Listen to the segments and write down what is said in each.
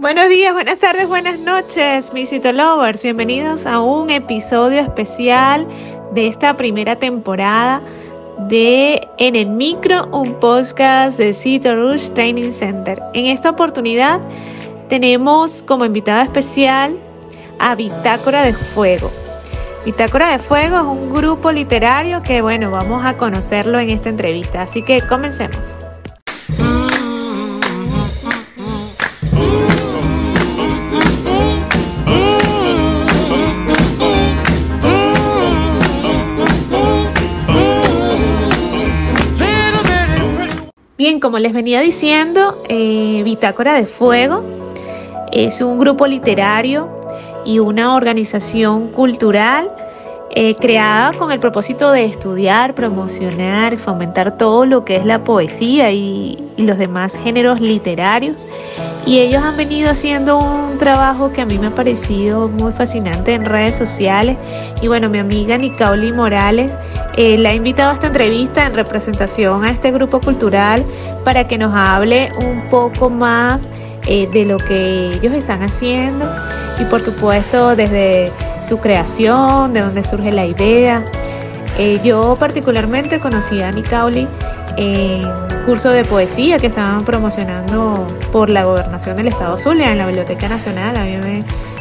Buenos días, buenas tardes, buenas noches, mis Lovers. Bienvenidos a un episodio especial de esta primera temporada de En el Micro, un podcast de Cito Rush Training Center. En esta oportunidad tenemos como invitada especial a Bitácora de Fuego. Bitácora de Fuego es un grupo literario que, bueno, vamos a conocerlo en esta entrevista. Así que comencemos. Como les venía diciendo, eh, Bitácora de Fuego es un grupo literario y una organización cultural eh, creada con el propósito de estudiar, promocionar, fomentar todo lo que es la poesía y, los demás géneros literarios. Y ellos han venido haciendo un trabajo que a mí me ha parecido muy fascinante en redes sociales. Y bueno, mi amiga Nicauli Morales eh, la ha invitado a esta entrevista en representación a este grupo cultural para que nos hable un poco más eh, de lo que ellos están haciendo y por supuesto desde su creación, de dónde surge la idea. Eh, yo particularmente conocí a Nicauli en curso de poesía que estaban promocionando por la gobernación del estado Zulia en la Biblioteca Nacional. A mí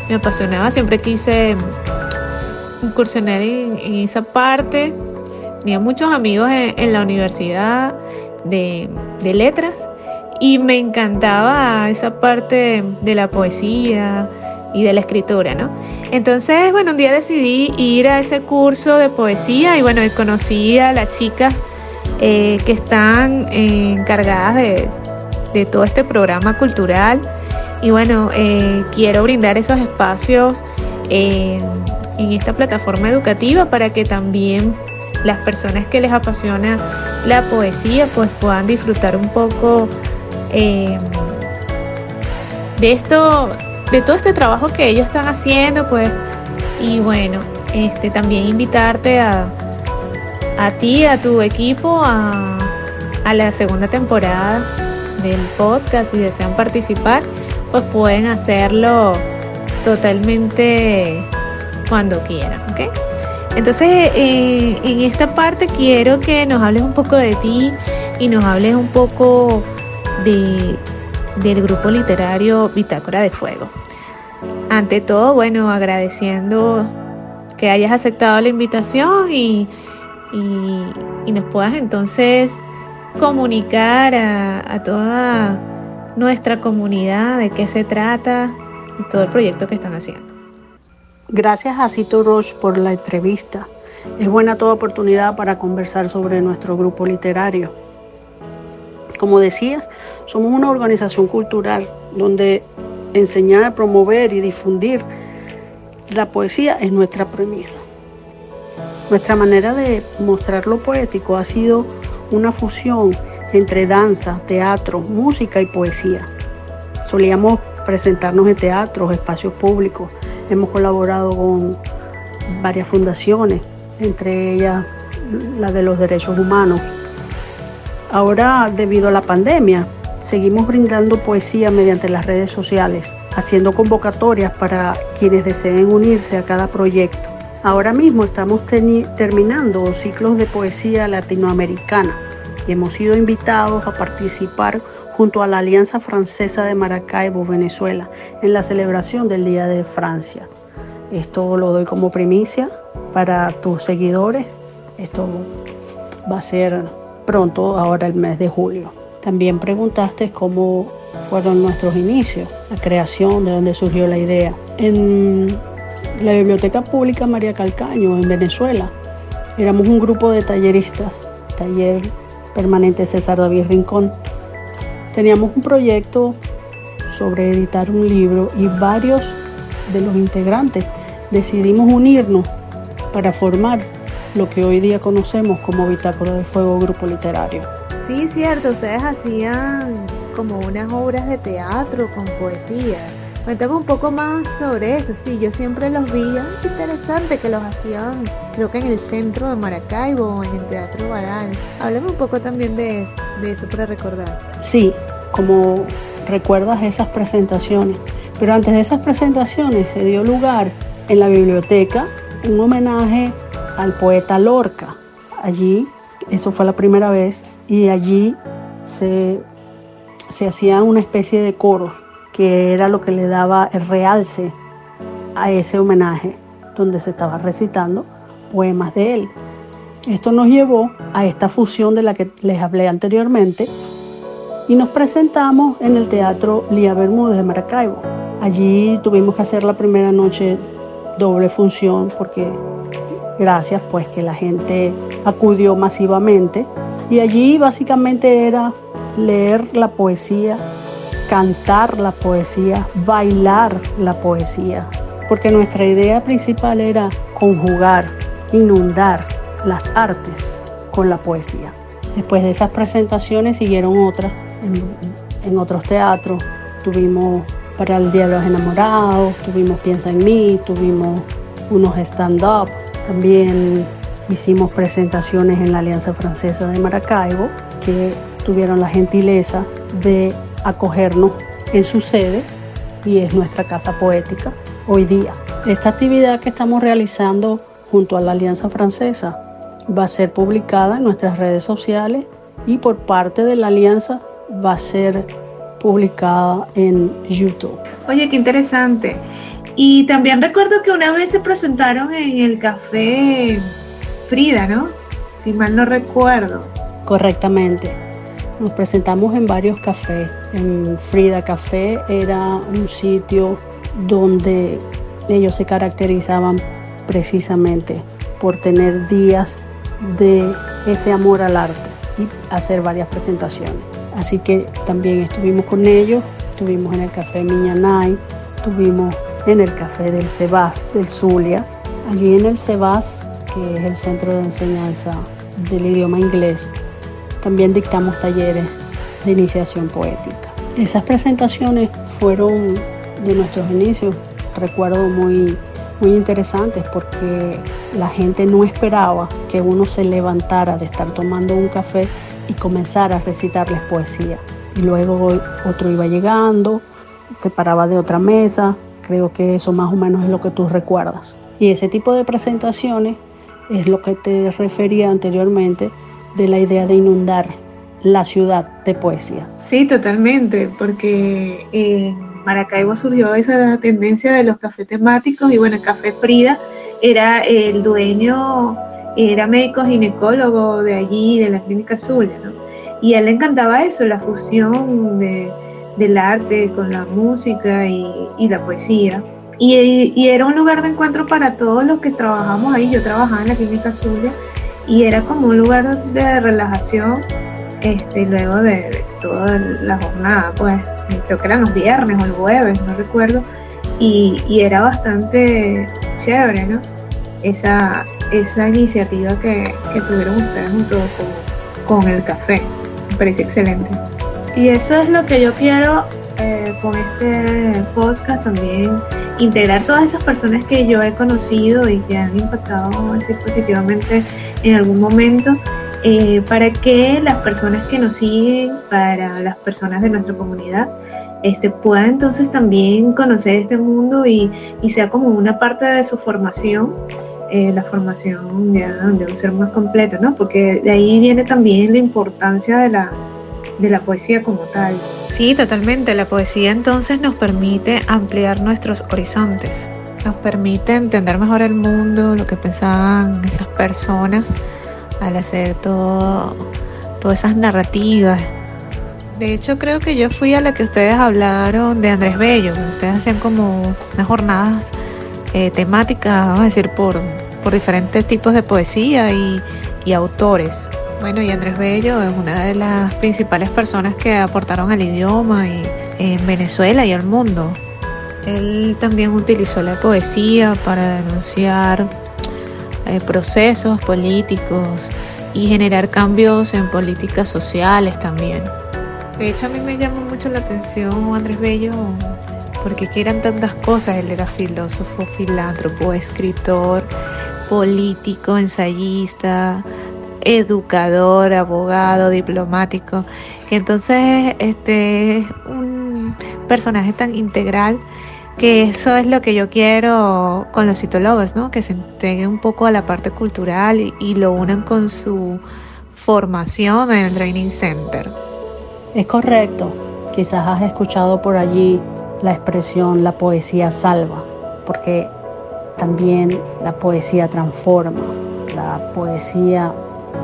me, apasionaba, siempre quise incursionar en, esa parte. Tenía muchos amigos en, la universidad de, de letras y me encantaba esa parte de la poesía, y de la escritura, ¿no? Entonces, bueno, un día decidí ir a ese curso de poesía y bueno, conocí a las chicas eh, que están eh, encargadas de, todo este programa cultural y bueno, eh, quiero brindar esos espacios en esta plataforma educativa para que también las personas que les apasiona la poesía pues puedan disfrutar un poco de esto de todo este trabajo que ellos están haciendo, pues, y bueno, este, también invitarte a, a ti, a tu equipo, a, a la segunda temporada del podcast, si desean participar, pues pueden hacerlo totalmente cuando quieran. Entonces, eh, en esta parte quiero que nos hables un poco de ti y nos hables un poco de, del grupo literario Bitácora de Fuego. Ante todo, bueno, agradeciendo que hayas aceptado la invitación y, nos puedas entonces comunicar a, toda nuestra comunidad de qué se trata y todo el proyecto que están haciendo. Gracias a Cito Roche por la entrevista. Es buena toda oportunidad para conversar sobre nuestro grupo literario. Como decías, somos una organización cultural donde enseñar, promover y difundir la poesía es nuestra premisa. Nuestra manera de mostrar lo poético ha sido una fusión entre danza, teatro, música y poesía. Solíamos presentarnos en teatros, espacios públicos. Hemos colaborado con varias fundaciones, entre ellas la de los derechos humanos. Ahora, debido a la pandemia, seguimos brindando poesía mediante las redes sociales, haciendo convocatorias para quienes deseen unirse a cada proyecto. Ahora mismo estamos terminando ciclos de poesía latinoamericana y hemos sido invitados a participar junto a la Alianza Francesa de Maracaibo, Venezuela, en la celebración del Día de Francia. Esto lo doy como primicia para tus seguidores. Esto va a ser pronto, ahora el mes de julio. También preguntaste cómo fueron nuestros inicios, la creación, de dónde surgió la idea. En la Biblioteca Pública María Calcaño, en Venezuela, éramos un grupo de talleristas, taller permanente César David Rincón. Teníamos un proyecto sobre editar un libro y varios de los integrantes decidimos unirnos para formar lo que hoy día conocemos como Bitácora de Fuego Grupo Literario. Sí, cierto, ustedes hacían como unas obras de teatro con poesía. Cuéntame un poco más sobre eso. Sí, yo siempre los vi. interesante que los hacían, creo que en el centro de Maracaibo en el Teatro Baral. Háblame un poco también de eso, de eso para recordar. Sí, como recuerdas esas presentaciones. Pero antes de esas presentaciones se dio lugar en la biblioteca un homenaje al poeta Lorca. Allí, eso fue la primera vez, y allí se, se hacía una especie de coro que era lo que le daba el realce a ese homenaje, donde se estaba recitando poemas de él. Esto nos llevó a esta fusión de la que les hablé anteriormente y nos presentamos en el Teatro Lía Bermúdez de Maracaibo. Allí tuvimos que hacer la primera noche doble función porque gracias pues que la gente acudió masivamente y allí básicamente era leer la poesía, cantar la poesía, bailar la poesía, porque nuestra idea principal era conjugar, inundar las artes con la poesía. Después de esas presentaciones siguieron otras en, otros teatros. Tuvimos para el Día de los Enamorados, tuvimos Piensa en mí, tuvimos unos stand-up. También hicimos presentaciones en la Alianza Francesa de Maracaibo, que tuvieron la gentileza de acogernos en su sede y es nuestra casa poética hoy día. Esta actividad que estamos realizando junto a la Alianza Francesa va a ser publicada en nuestras redes sociales y por parte de la Alianza va a ser publicada en YouTube. Oye, qué interesante. Y también recuerdo que una vez se presentaron en el café Frida, ¿no? Si mal no recuerdo. Correctamente. Nos presentamos en varios cafés. En Frida Café era un sitio donde ellos se caracterizaban precisamente por tener días de ese amor al arte y hacer varias presentaciones. Así que también estuvimos con ellos, estuvimos en el Café Miñanay, estuvimos en el Café del Sebas del Zulia. Allí en el Sebas, que es el centro de enseñanza del idioma inglés, también dictamos talleres de iniciación poética. Esas presentaciones fueron de nuestros inicios, recuerdo muy, muy interesantes porque la gente no esperaba que uno se levantara de estar tomando un café y comenzar a recitarles poesía. Y luego otro iba llegando, se paraba de otra mesa, creo que eso más o menos es lo que tú recuerdas. Y ese tipo de presentaciones es lo que te refería anteriormente de la idea de inundar la ciudad de poesía. Sí, totalmente, porque en Maracaibo surgió esa tendencia de los cafés temáticos y bueno, Café Frida era el dueño era médico ginecólogo de allí, de la clínica Zulia, ¿no? Y a él le encantaba eso, la fusión del arte con la música y, la poesía. Y, era un lugar de encuentro para todos los que trabajamos ahí. Yo trabajaba en la clínica Zulia y era como un lugar de relajación este, luego de, toda la jornada, pues creo que eran los viernes o el jueves, no recuerdo. Y, y era bastante chévere, ¿no? Esa, esa iniciativa que, tuvieron ustedes junto con, el café. Me parece excelente. Y eso es lo que yo quiero eh, con este podcast también, integrar todas esas personas que yo he conocido y que han impactado positivamente en algún momento. Eh, para que las personas que nos siguen, para las personas de nuestra comunidad, este, puedan entonces también conocer este mundo y, y sea como una parte de su formación eh, la formación de, un ser más completo, ¿no? Porque de ahí viene también la importancia de la, de la poesía como tal. Sí, totalmente. La poesía entonces nos permite ampliar nuestros horizontes, nos permite entender mejor el mundo, lo que pensaban esas personas al hacer todo, todas esas narrativas. De hecho, creo que yo fui a la que ustedes hablaron de Andrés Bello. Ustedes hacían como unas jornadas eh, temática, vamos a decir, por, por diferentes tipos de poesía y, autores. Bueno, y Andrés Bello es una de las principales personas que aportaron al idioma y, en Venezuela y al mundo. Él también utilizó la poesía para denunciar eh, procesos políticos y generar cambios en políticas sociales también. De hecho, a mí me llama mucho la atención Andrés Bello porque que eran tantas cosas, él era filósofo, filántropo, escritor, político, ensayista, educador, abogado, diplomático, entonces este es un personaje tan integral que eso es lo que yo quiero con los citolovers, ¿no? Que se entreguen un poco a la parte cultural y, y lo unan con su formación en el Training Center. Es correcto. Quizás has escuchado por allí la expresión la poesía salva, porque también la poesía transforma, la poesía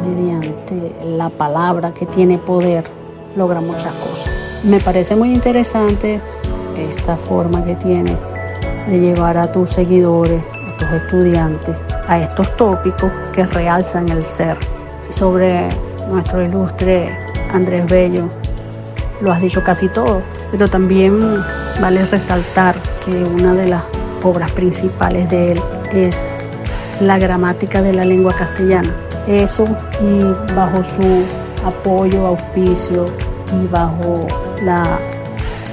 mediante la palabra que tiene poder logra muchas cosas. Me parece muy interesante esta forma que tiene de llevar a tus seguidores, a tus estudiantes, a estos tópicos que realzan el ser. Sobre nuestro ilustre Andrés Bello, lo has dicho casi todo, pero también vale resaltar que una de las obras principales de él es la gramática de la lengua castellana. Eso y bajo su apoyo, auspicio y bajo la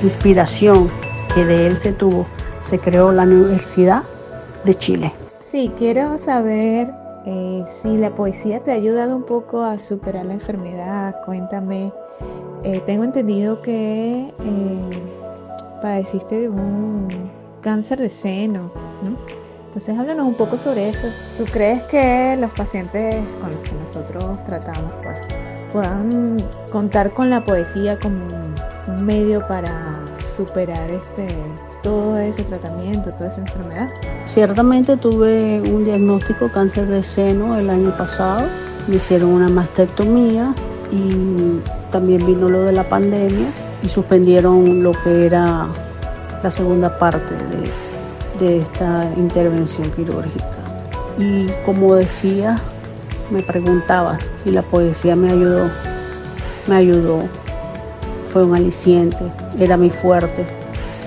inspiración que de él se tuvo, se creó la Universidad de Chile. Sí, quiero saber eh, si la poesía te ha ayudado un poco a superar la enfermedad. Cuéntame, eh, tengo entendido que eh, padeciste de un cáncer de seno, ¿no? Entonces háblanos un poco sobre eso. ¿Tú crees que los pacientes con los que nosotros tratamos pues, puedan contar con la poesía como un medio para superar este todo ese tratamiento, toda esa enfermedad? Ciertamente tuve un diagnóstico cáncer de seno el año pasado. Me hicieron una mastectomía y también vino lo de la pandemia y suspendieron lo que era la segunda parte de, de esta intervención quirúrgica. Y como decía, me preguntabas si la poesía me ayudó. Me ayudó, fue un aliciente, era mi fuerte.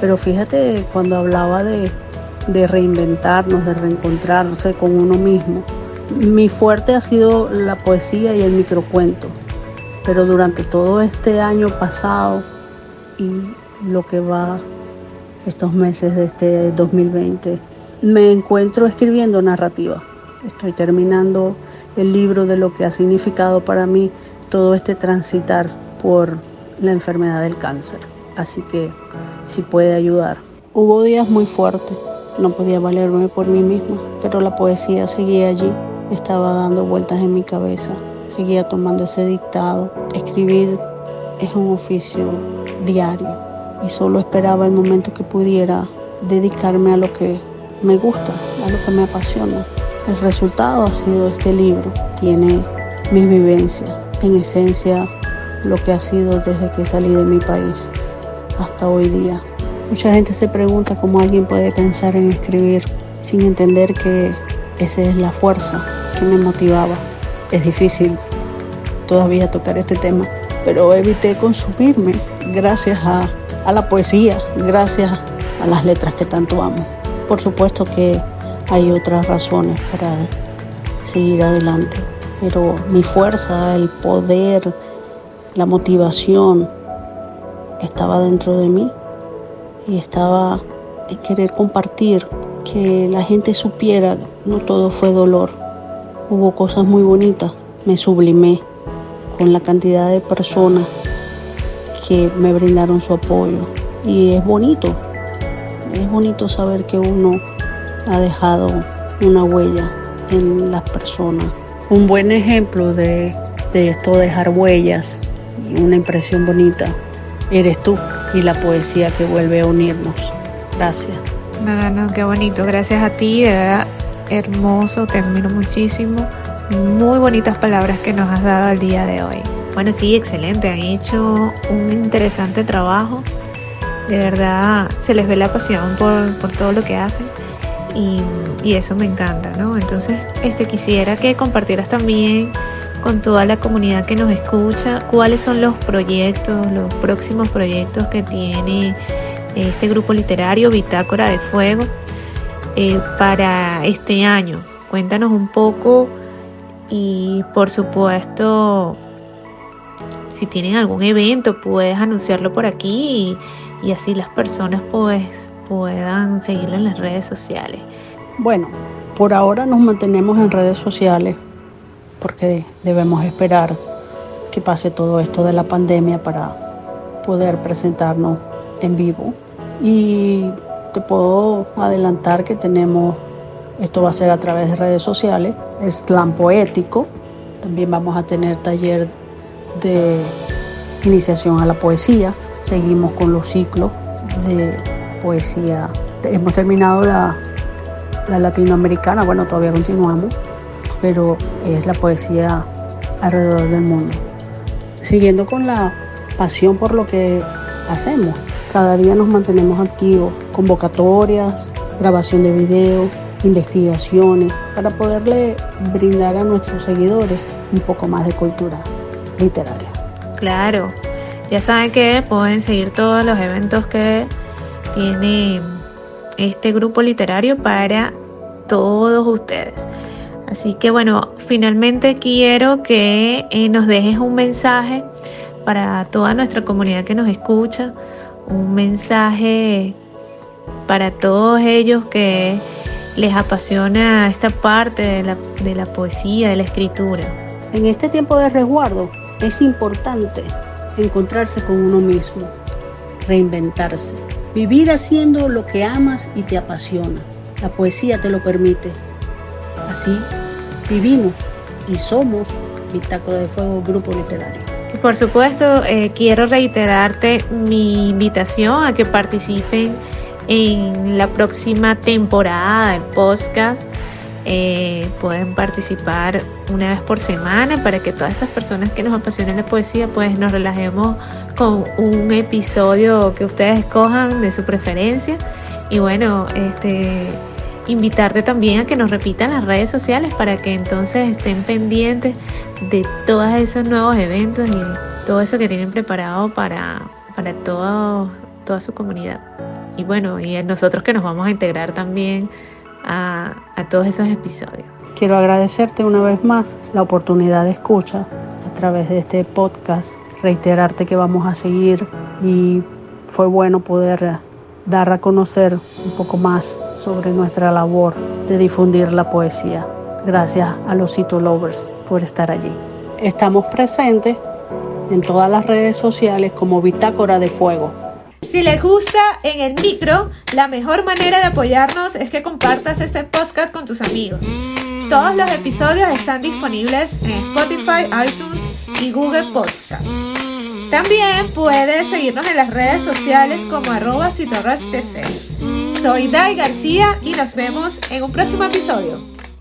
Pero fíjate, cuando hablaba de, de reinventarnos, de reencontrarse con uno mismo, mi fuerte ha sido la poesía y el microcuento. Pero durante todo este año pasado y lo que va estos meses de este 2020, me encuentro escribiendo narrativa. Estoy terminando el libro de lo que ha significado para mí todo este transitar por la enfermedad del cáncer. Así que si puede ayudar. Hubo días muy fuertes, no podía valerme por mí misma, pero la poesía seguía allí, estaba dando vueltas en mi cabeza, seguía tomando ese dictado. Escribir es un oficio diario y solo esperaba el momento que pudiera dedicarme a lo que me gusta, a lo que me apasiona. El resultado ha sido este libro. Tiene mis vivencias, en esencia lo que ha sido desde que salí de mi país hasta hoy día. Mucha gente se pregunta cómo alguien puede pensar en escribir sin entender que esa es la fuerza que me motivaba. Es difícil todavía tocar este tema, pero evité consumirme gracias a a la poesía, gracias a las letras que tanto amo. Por supuesto que hay otras razones para seguir adelante, pero mi fuerza, el poder, la motivación estaba dentro de mí y estaba en querer compartir, que la gente supiera, no todo fue dolor, hubo cosas muy bonitas, me sublimé con la cantidad de personas que me brindaron su apoyo. Y es bonito, es bonito saber que uno ha dejado una huella en las personas. Un buen ejemplo de, de esto, dejar huellas una impresión bonita, eres tú y la poesía que vuelve a unirnos. Gracias. No, no, no, qué bonito. Gracias a ti, de verdad, hermoso, te admiro muchísimo. Muy bonitas palabras que nos has dado el día de hoy. Bueno, sí, excelente. Han hecho un interesante trabajo. De verdad, se les ve la pasión por, todo lo que hacen. Y, eso me encanta, ¿no? Entonces, este, quisiera que compartieras también con toda la comunidad que nos escucha cuáles son los proyectos, los próximos proyectos que tiene este grupo literario Bitácora de Fuego eh, para este año. Cuéntanos un poco y por supuesto si tienen algún evento, puedes anunciarlo por aquí y, así las personas pues puedan seguirlo en las redes sociales. Bueno, por ahora nos mantenemos en redes sociales porque debemos esperar que pase todo esto de la pandemia para poder presentarnos en vivo. Y te puedo adelantar que tenemos, esto va a ser a través de redes sociales, slam poético. También vamos a tener taller de iniciación a la poesía. Seguimos con los ciclos de poesía. Hemos terminado la, la latinoamericana, bueno, todavía continuamos, pero es la poesía alrededor del mundo. Siguiendo con la pasión por lo que hacemos, cada día nos mantenemos activos, convocatorias, grabación de videos, investigaciones, para poderle brindar a nuestros seguidores un poco más de cultura literaria. Claro, ya saben que pueden seguir todos los eventos que tiene este grupo literario para todos ustedes. Así que bueno, finalmente quiero que eh, nos dejes un mensaje para toda nuestra comunidad que nos escucha, un mensaje para todos ellos que les apasiona esta parte de la, de la poesía, de la escritura. En este tiempo de resguardo es importante encontrarse con uno mismo, reinventarse, vivir haciendo lo que amas y te apasiona. La poesía te lo permite. Así vivimos y somos Bitácora de Fuego Grupo Literario. Por supuesto, eh, quiero reiterarte mi invitación a que participen en la próxima temporada del podcast. Eh, pueden participar una vez por semana para que todas esas personas que nos apasionan la poesía pues nos relajemos con un episodio que ustedes escojan de su preferencia y bueno este invitarte también a que nos repitan las redes sociales para que entonces estén pendientes de todos esos nuevos eventos y todo eso que tienen preparado para, para todo, toda su comunidad. Y bueno, y nosotros que nos vamos a integrar también a, a todos esos episodios. Quiero agradecerte una vez más la oportunidad de escucha a través de este podcast, reiterarte que vamos a seguir y fue bueno poder dar a conocer un poco más sobre nuestra labor de difundir la poesía. Gracias a los Cito Lovers por estar allí. Estamos presentes en todas las redes sociales como Bitácora de Fuego. Si les gusta en el micro, la mejor manera de apoyarnos es que compartas este podcast con tus amigos. Todos los episodios están disponibles en Spotify, iTunes y Google Podcasts. También puedes seguirnos en las redes sociales como arroba Soy Dai García y nos vemos en un próximo episodio.